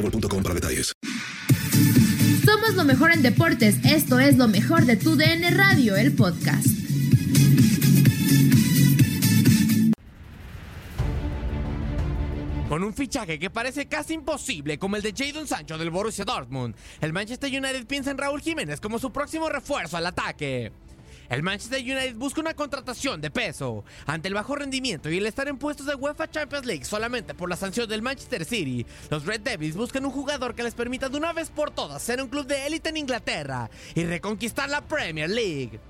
boostmobile.com para detalles. Somos lo mejor en deportes. Esto es lo mejor de tu DN Radio, el podcast. Con un fichaje que parece casi imposible como el de Jadon Sancho del Borussia Dortmund, el Manchester United piensa en Raúl Jiménez como su próximo refuerzo al ataque. El Manchester United busca una contratación de peso. Ante el bajo rendimiento y el estar en puestos de UEFA Champions League solamente por la sanción del Manchester City, los Red Devils buscan un jugador que les permita de una vez por todas ser un club de élite en Inglaterra y reconquistar la Premier League.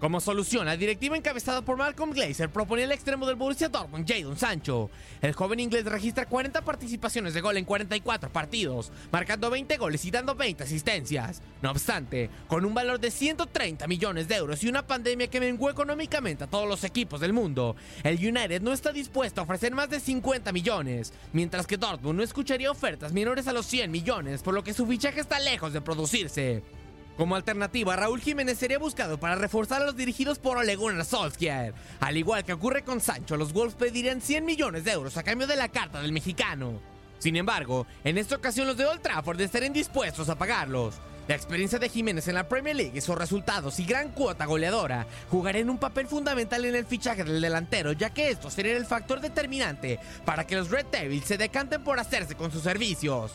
Como solución, la directiva encabezada por Malcolm Glazer proponía el extremo del Borussia Dortmund, Jadon Sancho. El joven inglés registra 40 participaciones de gol en 44 partidos, marcando 20 goles y dando 20 asistencias. No obstante, con un valor de 130 millones de euros y una pandemia que menguó económicamente a todos los equipos del mundo, el United no está dispuesto a ofrecer más de 50 millones, mientras que Dortmund no escucharía ofertas menores a los 100 millones, por lo que su fichaje está lejos de producirse. Como alternativa, Raúl Jiménez sería buscado para reforzar a los dirigidos por Ole Gunnar Solskjaer. Al igual que ocurre con Sancho, los Wolves pedirían 100 millones de euros a cambio de la carta del mexicano. Sin embargo, en esta ocasión los de Old Trafford estarían dispuestos a pagarlos. La experiencia de Jiménez en la Premier League sus resultados y gran cuota goleadora jugarían un papel fundamental en el fichaje del delantero, ya que esto sería el factor determinante para que los Red Devils se decanten por hacerse con sus servicios.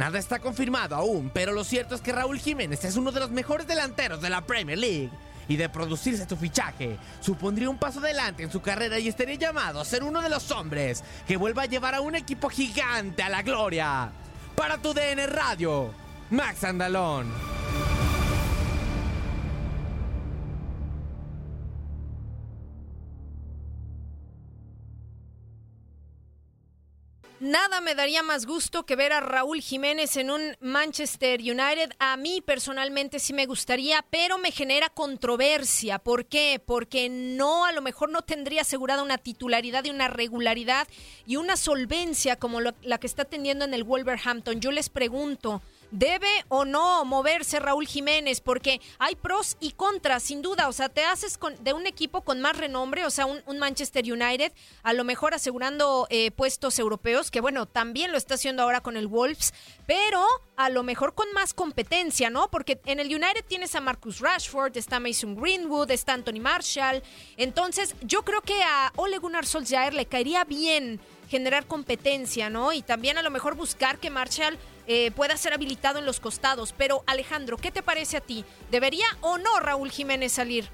Nada está confirmado aún, pero lo cierto es que Raúl Jiménez es uno de los mejores delanteros de la Premier League. Y de producirse su fichaje, supondría un paso adelante en su carrera y estaría llamado a ser uno de los hombres que vuelva a llevar a un equipo gigante a la gloria. Para tu DN Radio, Max Andalón. Nada me daría más gusto que ver a Raúl Jiménez en un Manchester United. A mí personalmente sí me gustaría, pero me genera controversia. ¿Por qué? Porque no, a lo mejor no tendría asegurada una titularidad y una regularidad y una solvencia como la que está teniendo en el Wolverhampton. Yo les pregunto, ¿Debe o no moverse Raúl Jiménez? Porque hay pros y contras, sin duda. O sea, te haces con, de un equipo con más renombre, o sea, un, Manchester United, a lo mejor asegurando eh, puestos europeos, que bueno, también lo está haciendo ahora con el Wolves, pero a lo mejor con más competencia, ¿no? Porque en el United tienes a Marcus Rashford, está Mason Greenwood, está Anthony Marshall. Entonces, yo creo que a Ole Gunnar Solskjaer le caería bien generar competencia, ¿no? Y también a lo mejor buscar que Marshall eh, pueda ser habilitado en los costados. Pero Alejandro, ¿qué te parece a ti? ¿Debería o no Raúl Jiménez salir?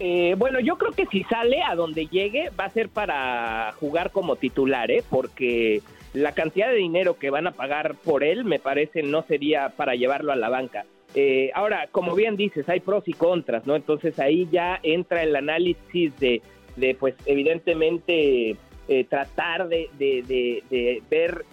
Eh, bueno, yo creo que si sale a donde llegue va a ser para jugar como titular, ¿eh? porque la cantidad de dinero que van a pagar por él me parece no sería para llevarlo a la banca. Eh, ahora, como bien dices, hay pros y contras, ¿no? Entonces ahí ya entra el análisis de, de pues evidentemente tratar de, de, de, ver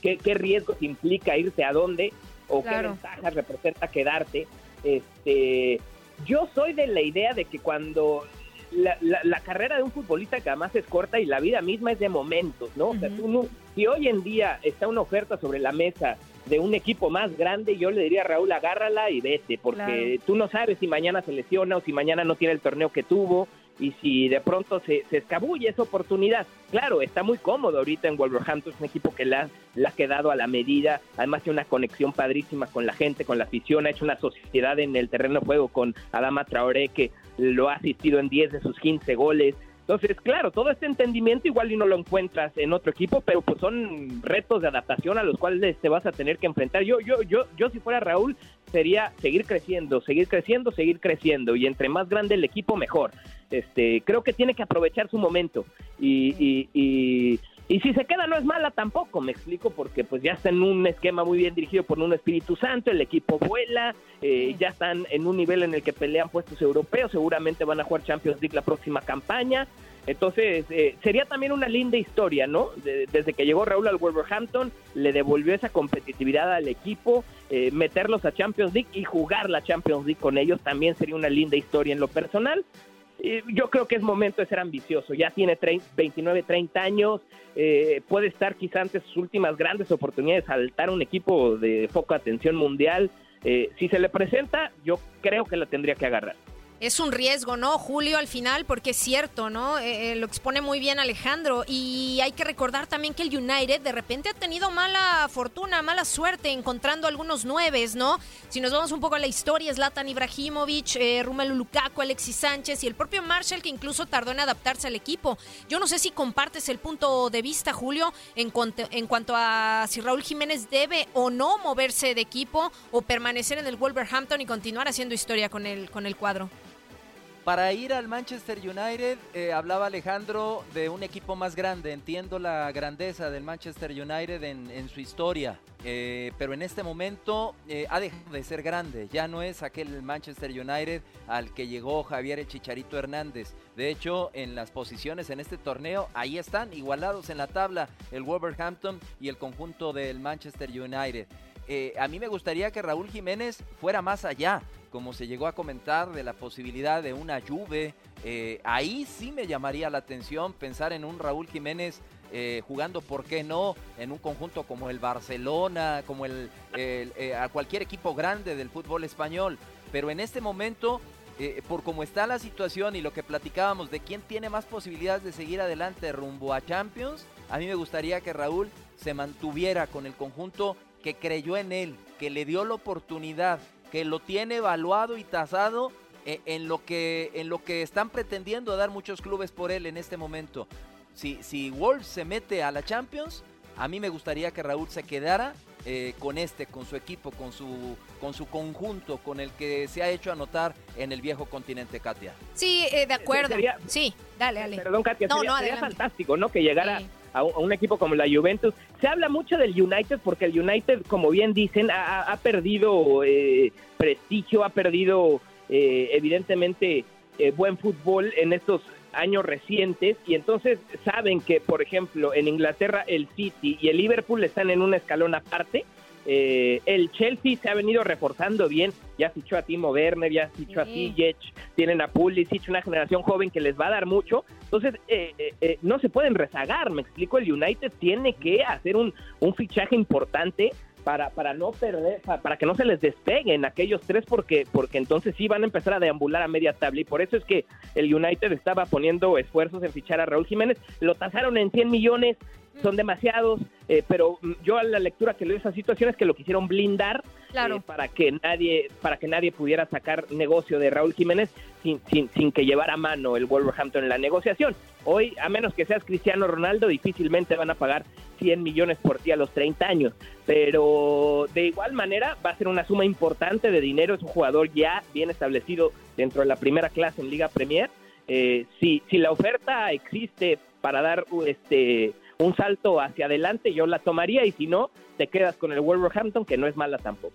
qué, qué riesgos implica irse a dónde o qué ventajas representa quedarte. Este, yo soy de la idea de que cuando la, la, carrera de un futbolista que además es corta y la vida misma es de momentos, ¿no? O sea, tú no, si hoy en día está una oferta sobre la mesa de un equipo más grande, yo le diría a Raúl, agárrala y vete, porque tú no sabes si mañana se lesiona o si mañana no tiene el torneo que tuvo y si de pronto se, se escabulle esa oportunidad. Claro, está muy cómodo ahorita en Wolverhampton, es un equipo que le ha quedado a la medida, además tiene una conexión padrísima con la gente, con la afición, ha hecho una sociedad en el terreno de juego con Adama Traoré que lo ha asistido en 10 de sus 15 goles, entonces, claro, todo este entendimiento igual y no lo encuentras en otro equipo, pero pues son retos de adaptación a los cuales te vas a tener que enfrentar. Yo, yo, yo, yo si fuera Raúl, sería seguir creciendo, seguir creciendo, seguir creciendo y entre más grande el equipo mejor. Este, creo que tiene que aprovechar su momento y, y, y y si se queda no es mala tampoco, me explico, porque pues ya está en un esquema muy bien dirigido por un Espíritu Santo, el equipo vuela, eh, ya están en un nivel en el que pelean puestos europeos, seguramente van a jugar Champions League la próxima campaña. Entonces, eh, sería también una linda historia, ¿no? desde que llegó Raúl al Wolverhampton, le devolvió esa competitividad al equipo, eh, meterlos a Champions League y jugar la Champions League con ellos también sería una linda historia en lo personal yo creo que es momento de ser ambicioso. Ya tiene 29, 30 años, eh, puede estar quizá ante sus últimas grandes oportunidades de saltar un equipo de foco atención mundial. Eh, si se le presenta, yo creo que la tendría que agarrar. Es un riesgo, ¿no, Julio, al final? Porque es cierto, ¿no? Eh, eh, lo expone muy bien Alejandro. Y hay que recordar también que el United de repente ha tenido mala fortuna, mala suerte encontrando algunos nueves, ¿no? Si nos vamos un poco a la historia, Zlatan Ibrahimovic, eh, Romelu Lukaku, Alexis Sánchez y el propio Marshall que incluso tardó en adaptarse al equipo. Yo no sé si compartes el punto de vista, Julio, en cuanto, en cuanto a si Raúl Jiménez debe o no moverse de equipo o permanecer en el Wolverhampton y continuar haciendo historia con el, con el cuadro. Para ir al Manchester United, eh, hablaba Alejandro de un equipo más grande. Entiendo la grandeza del Manchester United en, su historia, eh, pero en este momento eh, ha dejado de ser grande. Ya no es aquel Manchester United al que llegó Javier el Chicharito Hernández. De hecho, en las posiciones en este torneo, ahí están igualados en la tabla el Wolverhampton y el conjunto del Manchester United. A mí me gustaría que Raúl Jiménez fuera más allá como se llegó a comentar, de la posibilidad de una Juve. Eh, ahí sí me llamaría la atención pensar en un Raúl Jiménez eh, jugando, ¿por qué no?, en un conjunto como el Barcelona, como el, eh, a cualquier equipo grande del fútbol español. Pero en este momento, por cómo está la situación y lo que platicábamos de quién tiene más posibilidades de seguir adelante rumbo a Champions, a mí me gustaría que Raúl se mantuviera con el conjunto que creyó en él, que le dio la oportunidad, que lo tiene evaluado y tasado eh, en lo que, en lo que están pretendiendo dar muchos clubes por él en este momento. Si, si Wolves se mete a la Champions, a mí me gustaría que Raúl se quedara eh, con este, con su equipo, con su, con su conjunto, con el que se ha hecho anotar en el viejo continente, Katia. Sí, eh, de acuerdo. sí, dale, dale. Perdón, Katia, sería, fantástico, ¿no? Que llegara a, un equipo como la Juventus. Se habla mucho del United porque el United, como bien dicen, ha, perdido eh, prestigio, ha perdido eh, evidentemente eh, buen fútbol en estos años recientes. Y entonces saben que, por ejemplo, en Inglaterra el City y el Liverpool están en un escalón aparte eh, el Chelsea se ha venido reforzando bien, ya fichó a Timo Werner, ya fichó a Ziyech, tienen a Pulisic, una generación joven que les va a dar mucho. Entonces, eh, eh, no se pueden rezagar, me explico, el United tiene que hacer un, un fichaje importante para, para no perder, para, que no se les despeguen aquellos tres, porque, porque entonces sí van a empezar a deambular a media tabla. Y por eso es que el United estaba poniendo esfuerzos en fichar a Raúl Jiménez. Lo tasaron en 100 millones, son demasiados, eh, pero yo a la lectura que leo esa situación es que lo quisieron blindar eh, para que nadie para que nadie pudiera sacar negocio de Raúl Jiménez sin, sin, sin que llevara mano el Wolverhampton en la negociación. Hoy, a menos que seas Cristiano Ronaldo, difícilmente van a pagar 100 millones por ti a los 30 años, pero de igual manera va a ser una suma importante de dinero, es un jugador ya bien establecido dentro de la primera clase en Liga Premier. Eh, si, si la oferta existe para dar este un salto hacia adelante, yo la tomaría y si no, te quedas con el Wolverhampton, que no es mala tampoco.